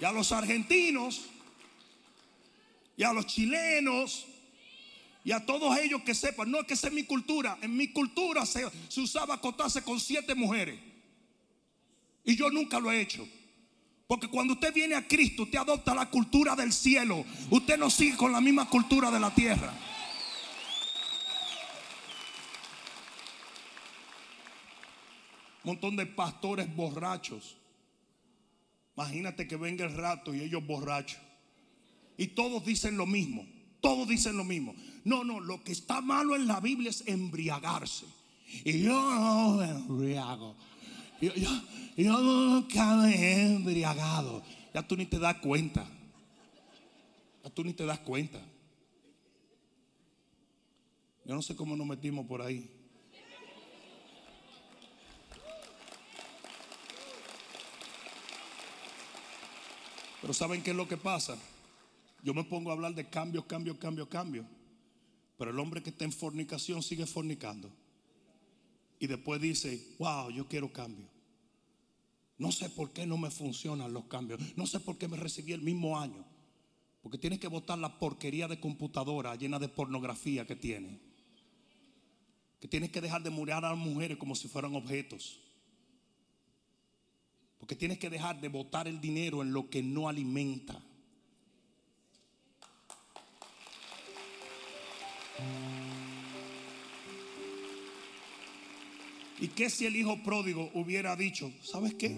[SPEAKER 1] Y a los argentinos, y a los chilenos, y a todos ellos que sepan, no es que sea mi cultura, en mi cultura se, se usaba acotarse con siete mujeres. Y yo nunca lo he hecho. Porque cuando usted viene a Cristo, usted adopta la cultura del cielo. Usted no sigue con la misma cultura de la tierra. Un montón de pastores borrachos. Imagínate que venga el rato y ellos borrachos. Y todos dicen lo mismo. Todos dicen lo mismo. No, no, lo que está malo en la Biblia es embriagarse. Y yo no me embriago. Yo, yo, yo nunca me he embriagado. Ya tú ni te das cuenta. Ya tú ni te das cuenta. Yo no sé cómo nos metimos por ahí. Pero ¿saben qué es lo que pasa? Yo me pongo a hablar de cambio, cambio, cambio, cambio. Pero el hombre que está en fornicación sigue fornicando. Y después dice, wow, yo quiero cambio. No sé por qué no me funcionan los cambios. No sé por qué me recibí el mismo año. Porque tienes que botar la porquería de computadora llena de pornografía que tiene. Que tienes que dejar de murar a las mujeres como si fueran objetos. Porque tienes que dejar de botar el dinero en lo que no alimenta. ¿Y qué si el hijo pródigo hubiera dicho, ¿sabes qué?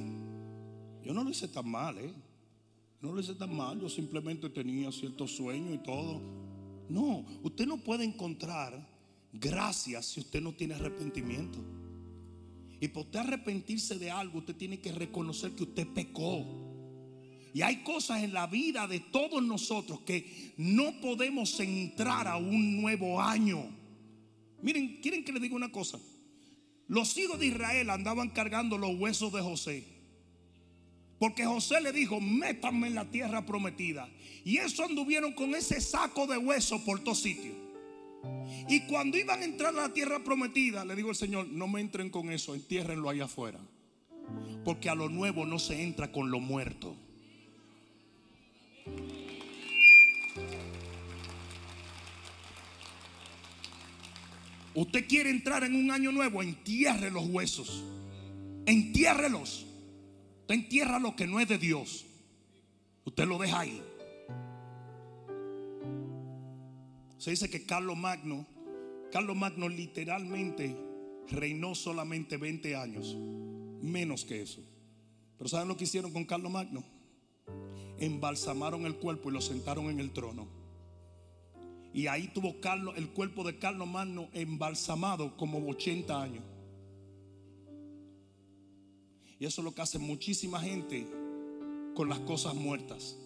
[SPEAKER 1] Yo no lo hice tan mal, ¿eh? No lo hice tan mal, yo simplemente tenía cierto sueño y todo. No, usted no puede encontrar gracias si usted no tiene arrepentimiento. Y por usted arrepentirse de algo, usted tiene que reconocer que usted pecó. Y hay cosas en la vida de todos nosotros que no podemos entrar a un nuevo año. Miren, quieren que les diga una cosa. Los hijos de Israel andaban cargando los huesos de José. Porque José le dijo, métanme en la tierra prometida. Y eso anduvieron con ese saco de huesos por todos sitios. Y cuando iban a entrar a la tierra prometida, le digo al Señor, no me entren con eso, entiérrenlo allá afuera. Porque a lo nuevo no se entra con lo muerto. Usted quiere entrar en un año nuevo, entierre los huesos. Entiérrelos. Usted entierra lo que no es de Dios. Usted lo deja ahí. Se dice que Carlos Magno, Carlos Magno literalmente reinó solamente 20 años. Menos que eso. Pero ¿saben lo que hicieron con Carlos Magno? Embalsamaron el cuerpo y lo sentaron en el trono. Y ahí tuvo Carlos, el cuerpo de Carlos Magno embalsamado como 80 años. Y eso es lo que hace muchísima gente con las cosas muertas.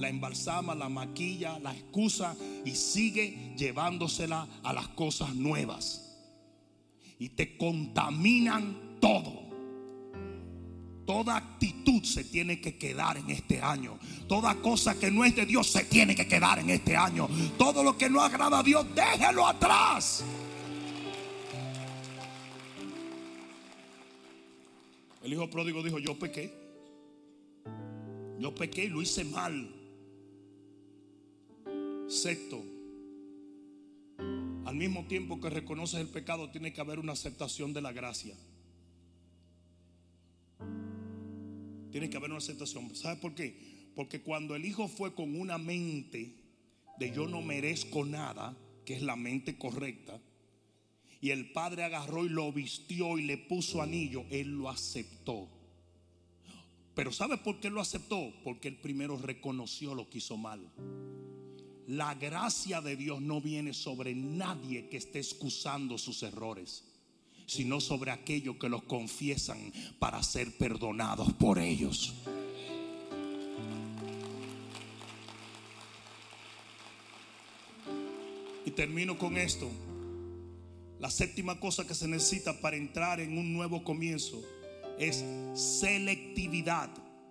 [SPEAKER 1] La embalsama, la maquilla, la excusa y sigue llevándosela a las cosas nuevas. Y te contaminan todo. Toda actitud se tiene que quedar en este año. Toda cosa que no es de Dios se tiene que quedar en este año. Todo lo que no agrada a Dios, déjelo atrás. El hijo pródigo dijo, yo pequé. Yo pequé y lo hice mal. Sexto, al mismo tiempo que reconoces el pecado, tiene que haber una aceptación de la gracia. Tiene que haber una aceptación. ¿Sabe por qué? Porque cuando el hijo fue con una mente de yo no merezco nada, que es la mente correcta, y el padre agarró y lo vistió y le puso anillo, él lo aceptó. Pero ¿sabe por qué lo aceptó? Porque él primero reconoció lo que hizo mal. La gracia de Dios no viene sobre nadie que esté excusando sus errores sino sobre aquellos que los confiesan para ser perdonados por ellos. Y termino con esto. La séptima cosa que se necesita para entrar en un nuevo comienzo es selectividad.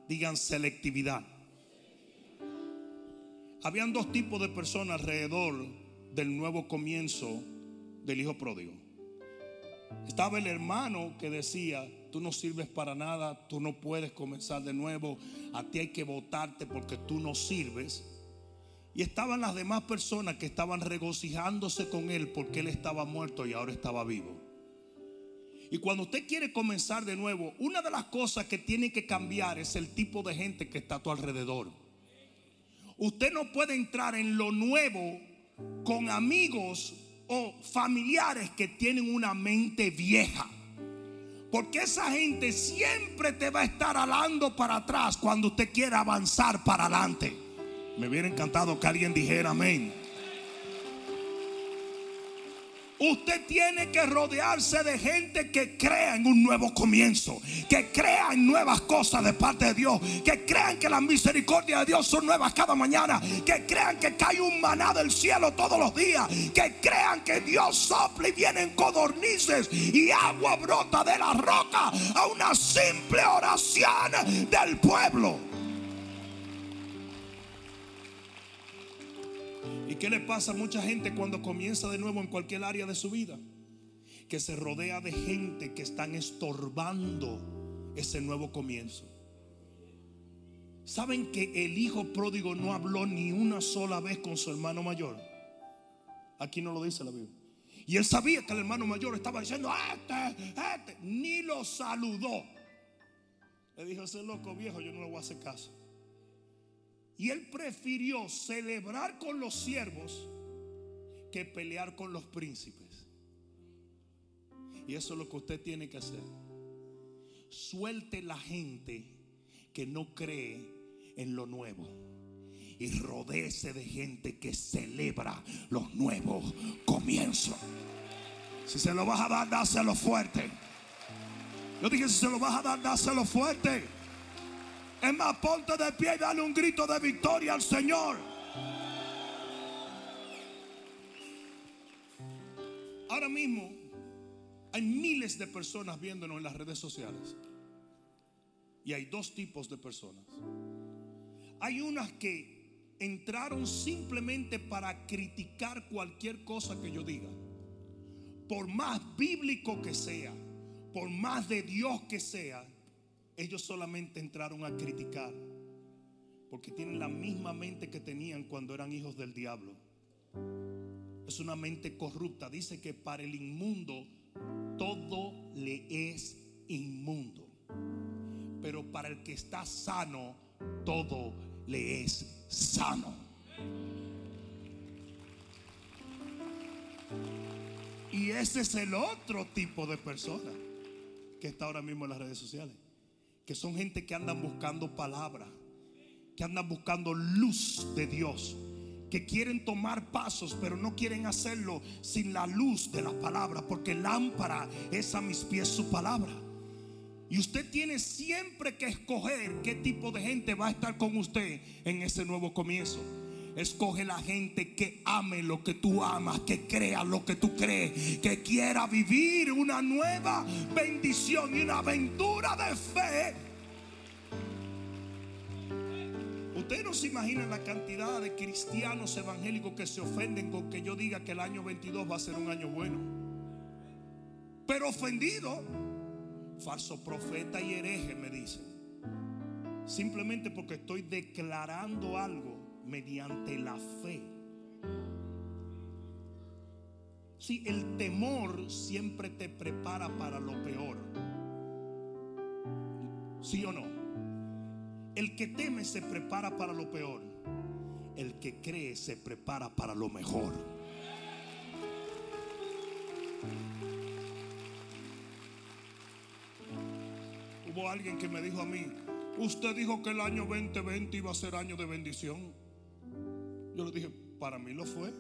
[SPEAKER 1] Digan selectividad. Habían dos tipos de personas alrededor del nuevo comienzo del hijo pródigo. Estaba el hermano que decía, tú no sirves para nada, tú no puedes comenzar de nuevo, a ti hay que votarte porque tú no sirves. Y estaban las demás personas que estaban regocijándose con él porque él estaba muerto y ahora estaba vivo. Y cuando usted quiere comenzar de nuevo, una de las cosas que tiene que cambiar es el tipo de gente que está a tu alrededor. Usted no puede entrar en lo nuevo con amigos o familiares que tienen una mente vieja. Porque esa gente siempre te va a estar alando para atrás cuando usted quiera avanzar para adelante. Me hubiera encantado que alguien dijera amén. Usted tiene que rodearse de gente que crea en un nuevo comienzo, que crea en nuevas cosas de parte de Dios, que crean que las misericordias de Dios son nuevas cada mañana, que crean que cae un maná del cielo todos los días, que crean que Dios sopla y vienen codornices y agua brota de la roca a una simple oración del pueblo. Qué le pasa a mucha gente cuando comienza de nuevo en cualquier área de su vida? Que se rodea de gente que están estorbando ese nuevo comienzo. ¿Saben que el hijo pródigo no habló ni una sola vez con su hermano mayor? Aquí no lo dice la Biblia. Y él sabía que el hermano mayor estaba diciendo, este, este, ni lo saludó. Le dijo, ese loco viejo, yo no le voy a hacer caso. Y él prefirió celebrar con los siervos que pelear con los príncipes. Y eso es lo que usted tiene que hacer. Suelte la gente que no cree en lo nuevo. Y rodece de gente que celebra los nuevos comienzos. Si se lo vas a dar, dáselo fuerte. Yo dije, si se lo vas a dar, dáselo fuerte. Es más, ponte de pie y dale un grito de victoria al Señor. Ahora mismo hay miles de personas viéndonos en las redes sociales. Y hay dos tipos de personas. Hay unas que entraron simplemente para criticar cualquier cosa que yo diga. Por más bíblico que sea, por más de Dios que sea, ellos solamente entraron a criticar. Porque tienen la misma mente que tenían cuando eran hijos del diablo. Es una mente corrupta. Dice que para el inmundo todo le es inmundo. Pero para el que está sano, todo le es sano. Y ese es el otro tipo de persona que está ahora mismo en las redes sociales. Que son gente que andan buscando palabra, que andan buscando luz de Dios, que quieren tomar pasos, pero no quieren hacerlo sin la luz de la palabra, porque lámpara es a mis pies su palabra. Y usted tiene siempre que escoger qué tipo de gente va a estar con usted en ese nuevo comienzo. Escoge la gente que ame lo que tú amas, que crea lo que tú crees, que quiera vivir una nueva bendición y una aventura de fe. Usted no se imagina la cantidad de cristianos evangélicos que se ofenden con que yo diga que el año 22 va a ser un año bueno. Pero ofendido falso profeta y hereje, me dicen. Simplemente porque estoy declarando algo mediante la fe. Si el temor siempre te prepara para lo peor. ¿Sí o no? El que teme se prepara para lo peor. El que cree se prepara para lo mejor. Hubo alguien que me dijo a mí, usted dijo que el año 2020 iba a ser año de bendición. Yo le dije, para mí lo fue.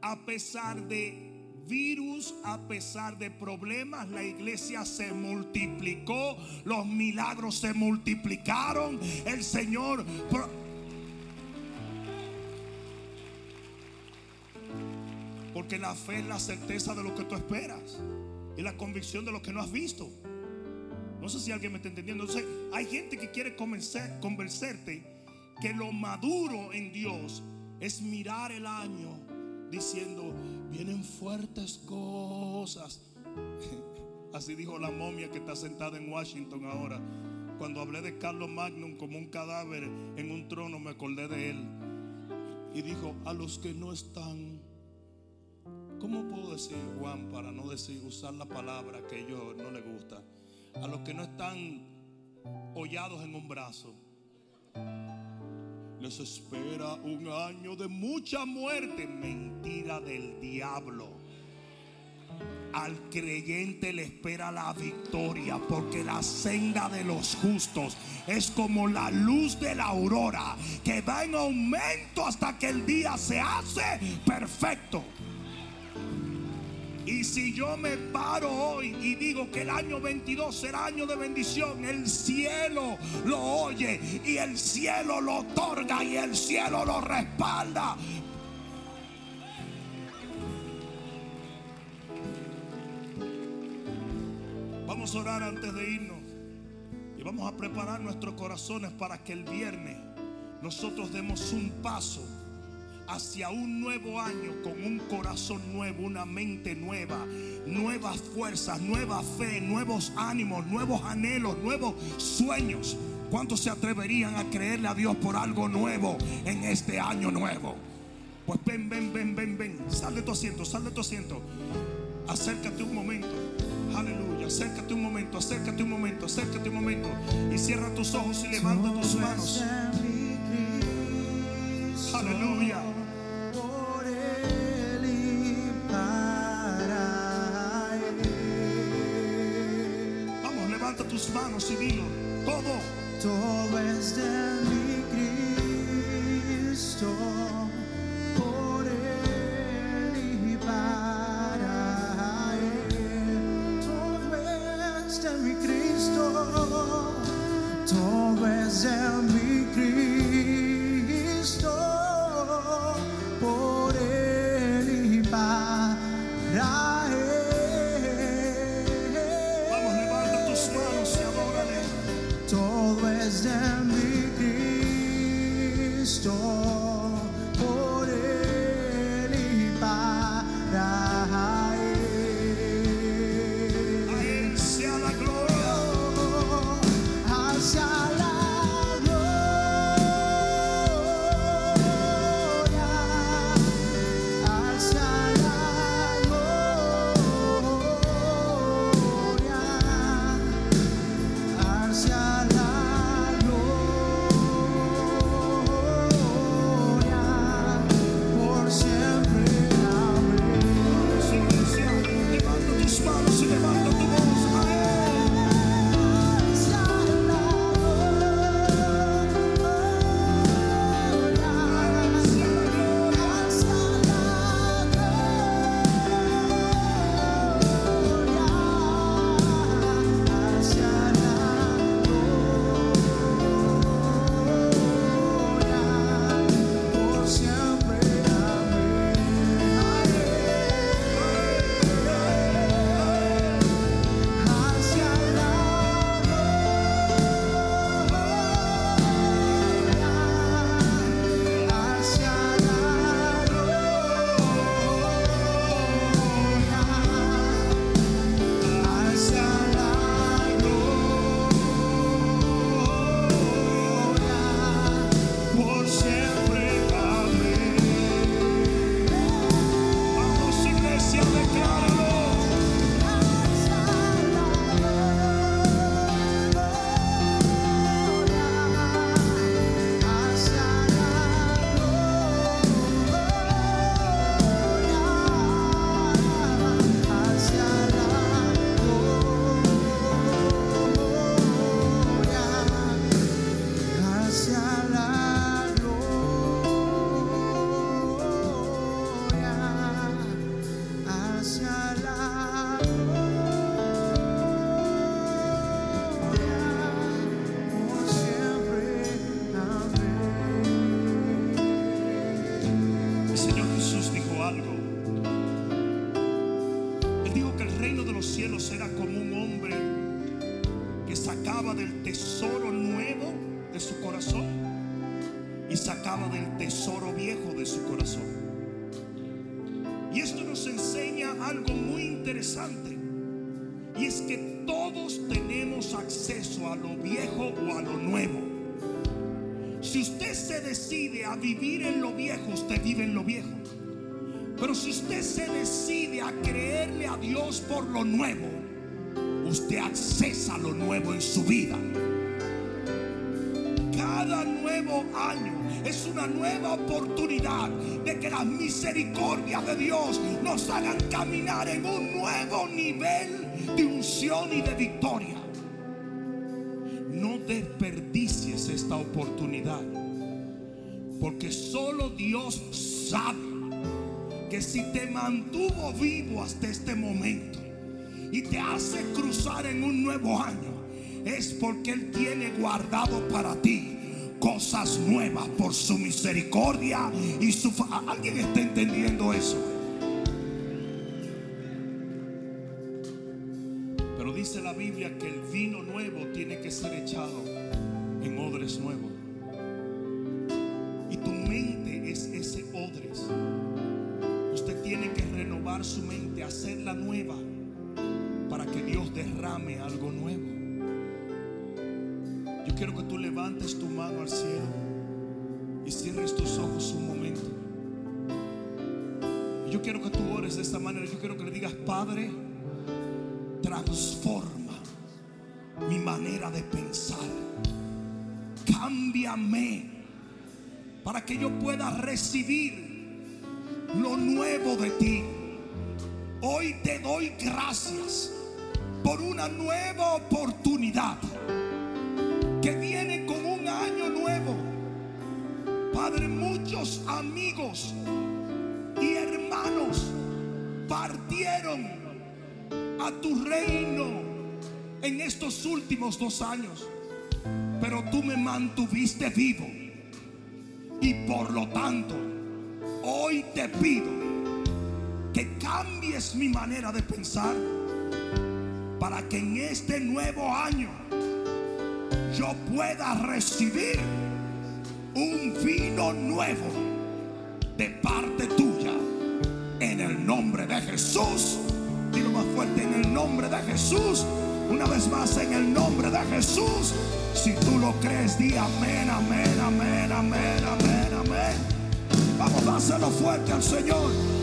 [SPEAKER 1] A pesar de virus, a pesar de problemas, la iglesia se multiplicó, los milagros se multiplicaron, el Señor... Porque la fe es la certeza de lo que tú esperas y la convicción de lo que no has visto. No sé si alguien me está entendiendo. Entonces, hay gente que quiere convencer, convencerte que lo maduro en Dios es mirar el año diciendo, vienen fuertes cosas. Así dijo la momia que está sentada en Washington ahora. Cuando hablé de Carlos Magnum como un cadáver en un trono, me acordé de él. Y dijo, a los que no están ¿Cómo puedo decir, Juan, para no decir, usar la palabra que a ellos no les gusta? A los que no están hollados en un brazo. Les espera un año de mucha muerte. Mentira del diablo. Al creyente le espera la victoria porque la senda de los justos es como la luz de la aurora que va en aumento hasta que el día se hace perfecto. Y si yo me paro hoy y digo que el año 22 será año de bendición, el cielo lo oye y el cielo lo otorga y el cielo lo respalda. Vamos a orar antes de irnos y vamos a preparar nuestros corazones para que el viernes nosotros demos un paso hacia un nuevo año con un corazón nuevo, una mente nueva, nuevas fuerzas, nueva fe, nuevos ánimos, nuevos anhelos, nuevos sueños. ¿Cuántos se atreverían a creerle a Dios por algo nuevo en este año nuevo? Pues ven, ven, ven, ven, ven. Sal de tu asiento, sal de tu asiento. Acércate un momento. Aleluya. Acércate un momento, acércate un momento, acércate un momento. Y cierra tus ojos y levanta tus manos. Manos y dilo. Todo.
[SPEAKER 2] Todo es de mi
[SPEAKER 1] del tesoro nuevo de su corazón y sacaba del tesoro viejo de su corazón. Y esto nos enseña algo muy interesante. Y es que todos tenemos acceso a lo viejo o a lo nuevo. Si usted se decide a vivir en lo viejo, usted vive en lo viejo. Pero si usted se decide a creerle a Dios por lo nuevo, usted accesa lo nuevo en su vida. Cada nuevo año es una nueva oportunidad de que las misericordias de Dios nos hagan caminar en un nuevo nivel de unción y de victoria. No desperdicies esta oportunidad. Porque solo Dios sabe que si te mantuvo vivo hasta este momento y te hace cruzar en un nuevo año, es porque Él tiene guardado para ti cosas nuevas por su misericordia y su... ¿Alguien está entendiendo eso? Pero dice la Biblia que el vino nuevo tiene que ser echado en odres nuevos. Y tu mente es ese odre. renovar su mente, hacerla nueva, para que Dios derrame algo nuevo. Yo quiero que tú levantes tu mano al cielo y cierres tus ojos un momento. Yo quiero que tú ores de esta manera. Yo quiero que le digas, Padre, transforma mi manera de pensar. Cámbiame para que yo pueda recibir lo nuevo de ti. Hoy te doy gracias por una nueva oportunidad que viene con un año nuevo. Padre, muchos amigos y hermanos partieron a tu reino en estos últimos dos años, pero tú me mantuviste vivo y por lo tanto hoy te pido que cambies mi manera de pensar para que en este nuevo año yo pueda recibir un vino nuevo de parte tuya. En el nombre de Jesús. Digo más fuerte, en el nombre de Jesús. Una vez más, en el nombre de Jesús. Si tú lo crees, di amén, amén, amén, amén, amén, amén. Vamos a hacerlo fuerte al Señor.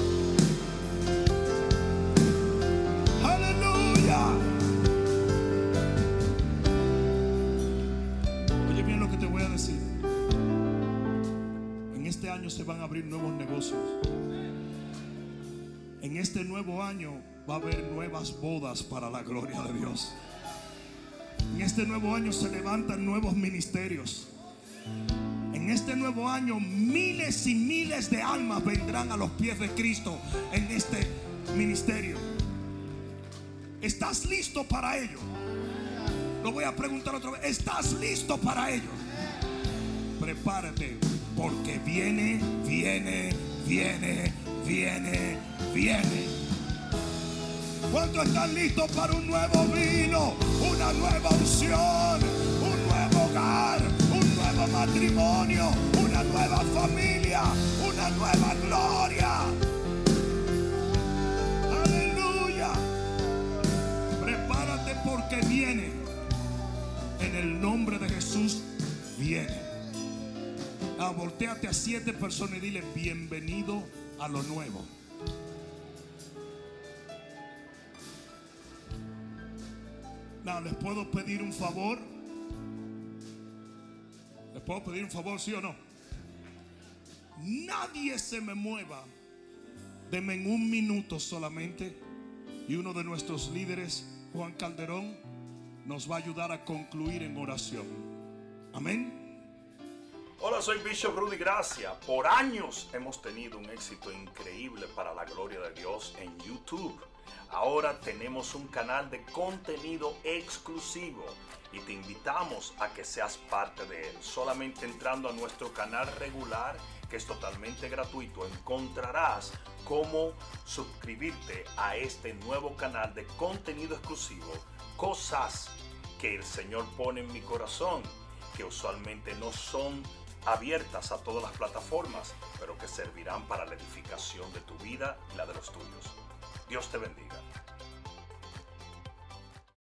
[SPEAKER 1] Se van a abrir nuevos negocios. En este nuevo año va a haber nuevas bodas para la gloria de Dios. En este nuevo año se levantan nuevos ministerios. En este nuevo año miles y miles de almas vendrán a los pies de Cristo en este ministerio. ¿Estás listo para ello? Lo voy a preguntar otra vez. ¿Estás listo para ello? Prepárate porque viene, viene, viene, viene, viene. ¿Cuántos están listos para un nuevo vino, una nueva unción, un nuevo hogar, un nuevo matrimonio, una nueva familia, una nueva gloria? Aleluya. Prepárate porque viene. En el nombre de Jesús viene. Ah, volteate a siete personas y dile bienvenido a lo nuevo. No, les puedo pedir un favor. ¿Les puedo pedir un favor, sí o no? Nadie se me mueva. Deme en un minuto solamente. Y uno de nuestros líderes, Juan Calderón, nos va a ayudar a concluir en oración. Amén.
[SPEAKER 3] Hola, soy Bishop Rudy Gracia. Por años hemos tenido un éxito increíble para la gloria de Dios en YouTube. Ahora tenemos un canal de contenido exclusivo y te invitamos a que seas parte de él. Solamente entrando a nuestro canal regular, que es totalmente gratuito, encontrarás cómo suscribirte a este nuevo canal de contenido exclusivo. Cosas que el Señor pone en mi corazón, que usualmente no son abiertas a todas las plataformas, pero que servirán para la edificación de tu vida y la de los tuyos. Dios te bendiga.